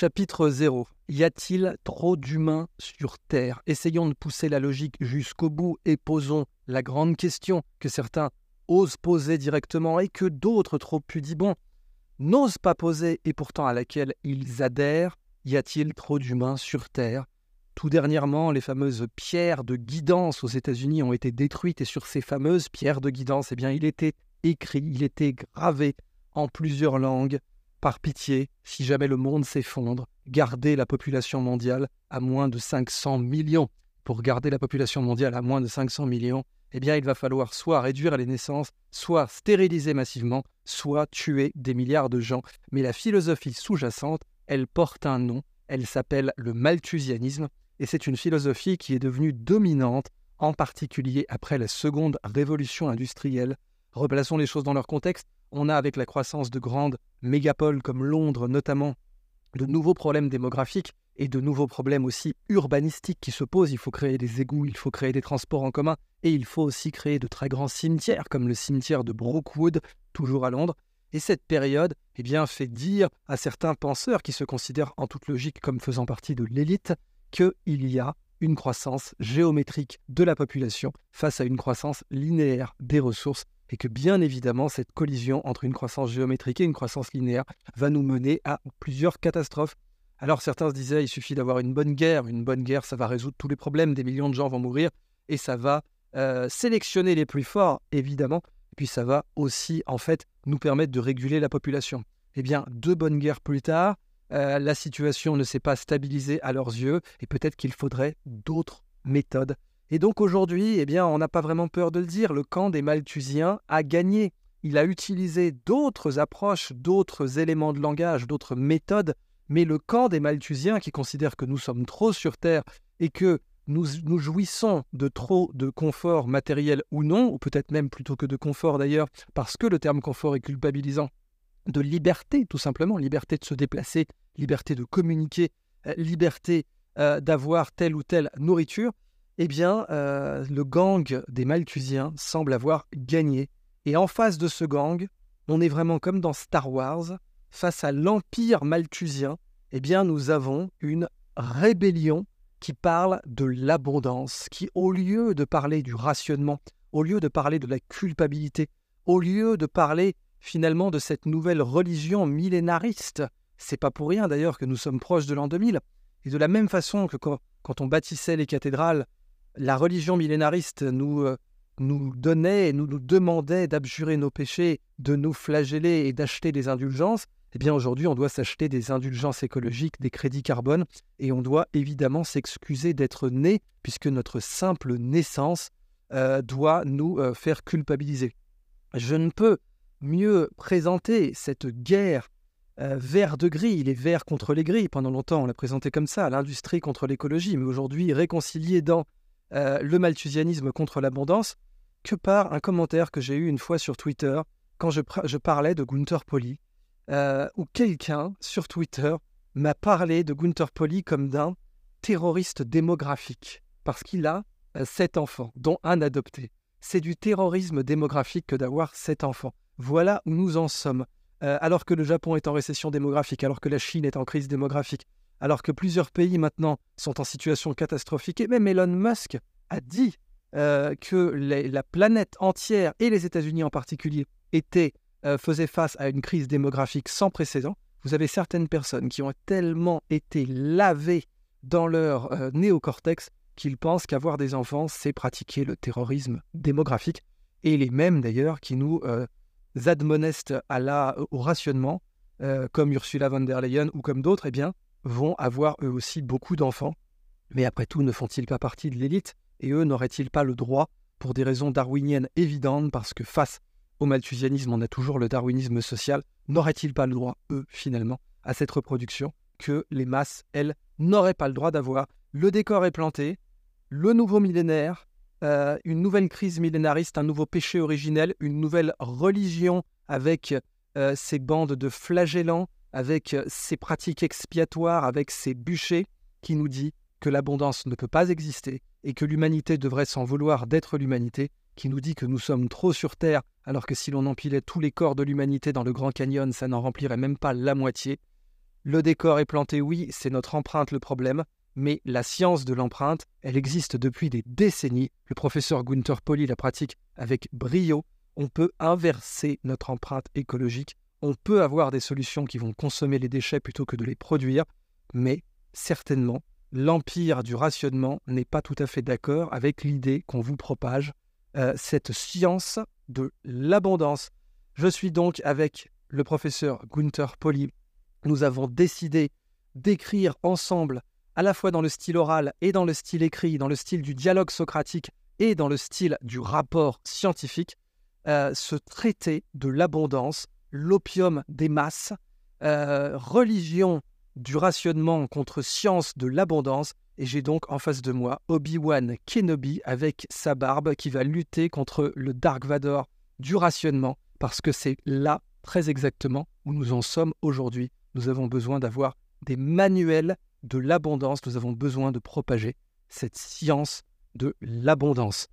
Chapitre 0. Y a-t-il trop d'humains sur Terre? Essayons de pousser la logique jusqu'au bout et posons la grande question que certains osent poser directement et que d'autres trop pudibons n'osent pas poser et pourtant à laquelle ils adhèrent. Y a-t-il trop d'humains sur Terre? Tout dernièrement, les fameuses pierres de guidance aux États-Unis ont été détruites et sur ces fameuses pierres de guidance, eh bien, il était écrit, il était gravé en plusieurs langues par pitié, si jamais le monde s'effondre, gardez la population mondiale à moins de 500 millions. Pour garder la population mondiale à moins de 500 millions, eh bien, il va falloir soit réduire les naissances, soit stériliser massivement, soit tuer des milliards de gens. Mais la philosophie sous-jacente, elle porte un nom, elle s'appelle le malthusianisme, et c'est une philosophie qui est devenue dominante, en particulier après la seconde révolution industrielle. Replaçons les choses dans leur contexte on a avec la croissance de grandes mégapoles comme Londres notamment de nouveaux problèmes démographiques et de nouveaux problèmes aussi urbanistiques qui se posent. Il faut créer des égouts, il faut créer des transports en commun et il faut aussi créer de très grands cimetières comme le cimetière de Brookwood, toujours à Londres. Et cette période eh bien, fait dire à certains penseurs qui se considèrent en toute logique comme faisant partie de l'élite qu'il y a une croissance géométrique de la population face à une croissance linéaire des ressources et que bien évidemment cette collision entre une croissance géométrique et une croissance linéaire va nous mener à plusieurs catastrophes. Alors certains se disaient il suffit d'avoir une bonne guerre, une bonne guerre ça va résoudre tous les problèmes, des millions de gens vont mourir et ça va euh, sélectionner les plus forts évidemment, et puis ça va aussi en fait nous permettre de réguler la population. Eh bien deux bonnes guerres plus tard, euh, la situation ne s'est pas stabilisée à leurs yeux et peut-être qu'il faudrait d'autres méthodes et donc aujourd'hui, eh bien, on n'a pas vraiment peur de le dire, le camp des Malthusiens a gagné. Il a utilisé d'autres approches, d'autres éléments de langage, d'autres méthodes, mais le camp des Malthusiens, qui considère que nous sommes trop sur Terre et que nous, jouissons de trop de confort matériel ou non, ou peut-être même plutôt que de confort d'ailleurs, parce que le terme confort est culpabilisant, de liberté tout simplement, liberté de se déplacer, liberté de communiquer, euh, liberté euh, d'avoir telle ou telle nourriture, eh bien, euh, le gang des Malthusiens semble avoir gagné. Et en face de ce gang, on est vraiment comme dans Star Wars, face à l'Empire malthusien, eh bien, nous avons une rébellion qui parle de l'abondance, qui, au lieu de parler du rationnement, au lieu de parler de la culpabilité, au lieu de parler finalement de cette nouvelle religion millénariste, c'est pas pour rien d'ailleurs que nous sommes proches de l'an 2000, et de la même façon que quand on bâtissait les cathédrales la religion millénariste nous, euh, nous donnait nous, nous demandait d'abjurer nos péchés, de nous flageller et d'acheter des indulgences, eh bien aujourd'hui on doit s'acheter des indulgences écologiques, des crédits carbone, et on doit évidemment s'excuser d'être né, puisque notre simple naissance euh, doit nous euh, faire culpabiliser. Je ne peux mieux présenter cette guerre vert de gris, les verts contre les gris. Pendant longtemps, on l'a présenté comme ça, l'industrie contre l'écologie, mais aujourd'hui réconcilié dans euh, le malthusianisme contre l'abondance que par un commentaire que j'ai eu une fois sur Twitter quand je, parlais de Gunther Poli, euh, où quelqu'un sur Twitter m'a parlé de Gunther Poli comme d'un terroriste démographique, parce qu'il a euh, sept enfants, dont un adopté. C'est du terrorisme démographique que d'avoir sept enfants. Voilà où nous en sommes. alors que le Japon est en récession démographique, alors que la Chine est en crise démographique, alors que plusieurs pays maintenant sont en situation catastrophique. Et même Elon Musk a dit euh, que la planète entière, et les États-Unis en particulier, étaient, euh, faisaient face à une crise démographique sans précédent. Vous avez certaines personnes qui ont tellement été lavées dans leur euh, néocortex qu'ils pensent qu'avoir des enfants, c'est pratiquer le terrorisme démographique. Et les mêmes d'ailleurs qui nous admonestent à la, au rationnement, comme Ursula von der Leyen ou comme d'autres, eh bien, vont avoir eux aussi beaucoup d'enfants. Mais après tout, ne font-ils pas partie de l'élite? Et eux n'auraient-ils pas le droit, pour des raisons darwiniennes évidentes, parce que face au malthusianisme, on a toujours le darwinisme social, n'auraient-ils pas le droit, eux, finalement, à cette reproduction que les masses, elles, n'auraient pas le droit d'avoir? Le décor est planté, le nouveau millénaire, euh, une nouvelle crise millénariste, un nouveau péché originel, une nouvelle religion avec euh, ces bandes de flagellants, avec ses pratiques expiatoires, avec ses bûchers, qui nous dit que l'abondance ne peut pas exister et que l'humanité devrait s'en vouloir d'être l'humanité, qui nous dit que nous sommes trop sur Terre, alors que si l'on empilait tous les corps de l'humanité dans le Grand Canyon, ça n'en remplirait même pas la moitié. Le décor est planté, oui, c'est notre empreinte le problème, mais la science de l'empreinte, elle existe depuis des décennies. Le professeur Gunther Pauli la pratique avec brio. On peut inverser notre empreinte écologique. On peut avoir des solutions qui vont consommer les déchets plutôt que de les produire, mais certainement, l'empire du rationnement n'est pas tout à fait d'accord avec l'idée qu'on vous propage, euh, cette science de l'abondance. Je suis donc avec le professeur Gunther Pauli. Nous avons décidé d'écrire ensemble, à la fois dans le style oral et dans le style écrit, dans le style du dialogue socratique et dans le style du rapport scientifique, euh, ce traité de l'abondance, l'opium des masses, euh, religion du rationnement contre science de l'abondance. Et j'ai donc en face de moi Obi-Wan Kenobi avec sa barbe qui va lutter contre le Dark Vador du rationnement parce que c'est là très exactement où nous en sommes aujourd'hui. Nous avons besoin d'avoir des manuels de l'abondance, nous avons besoin de propager cette science de l'abondance.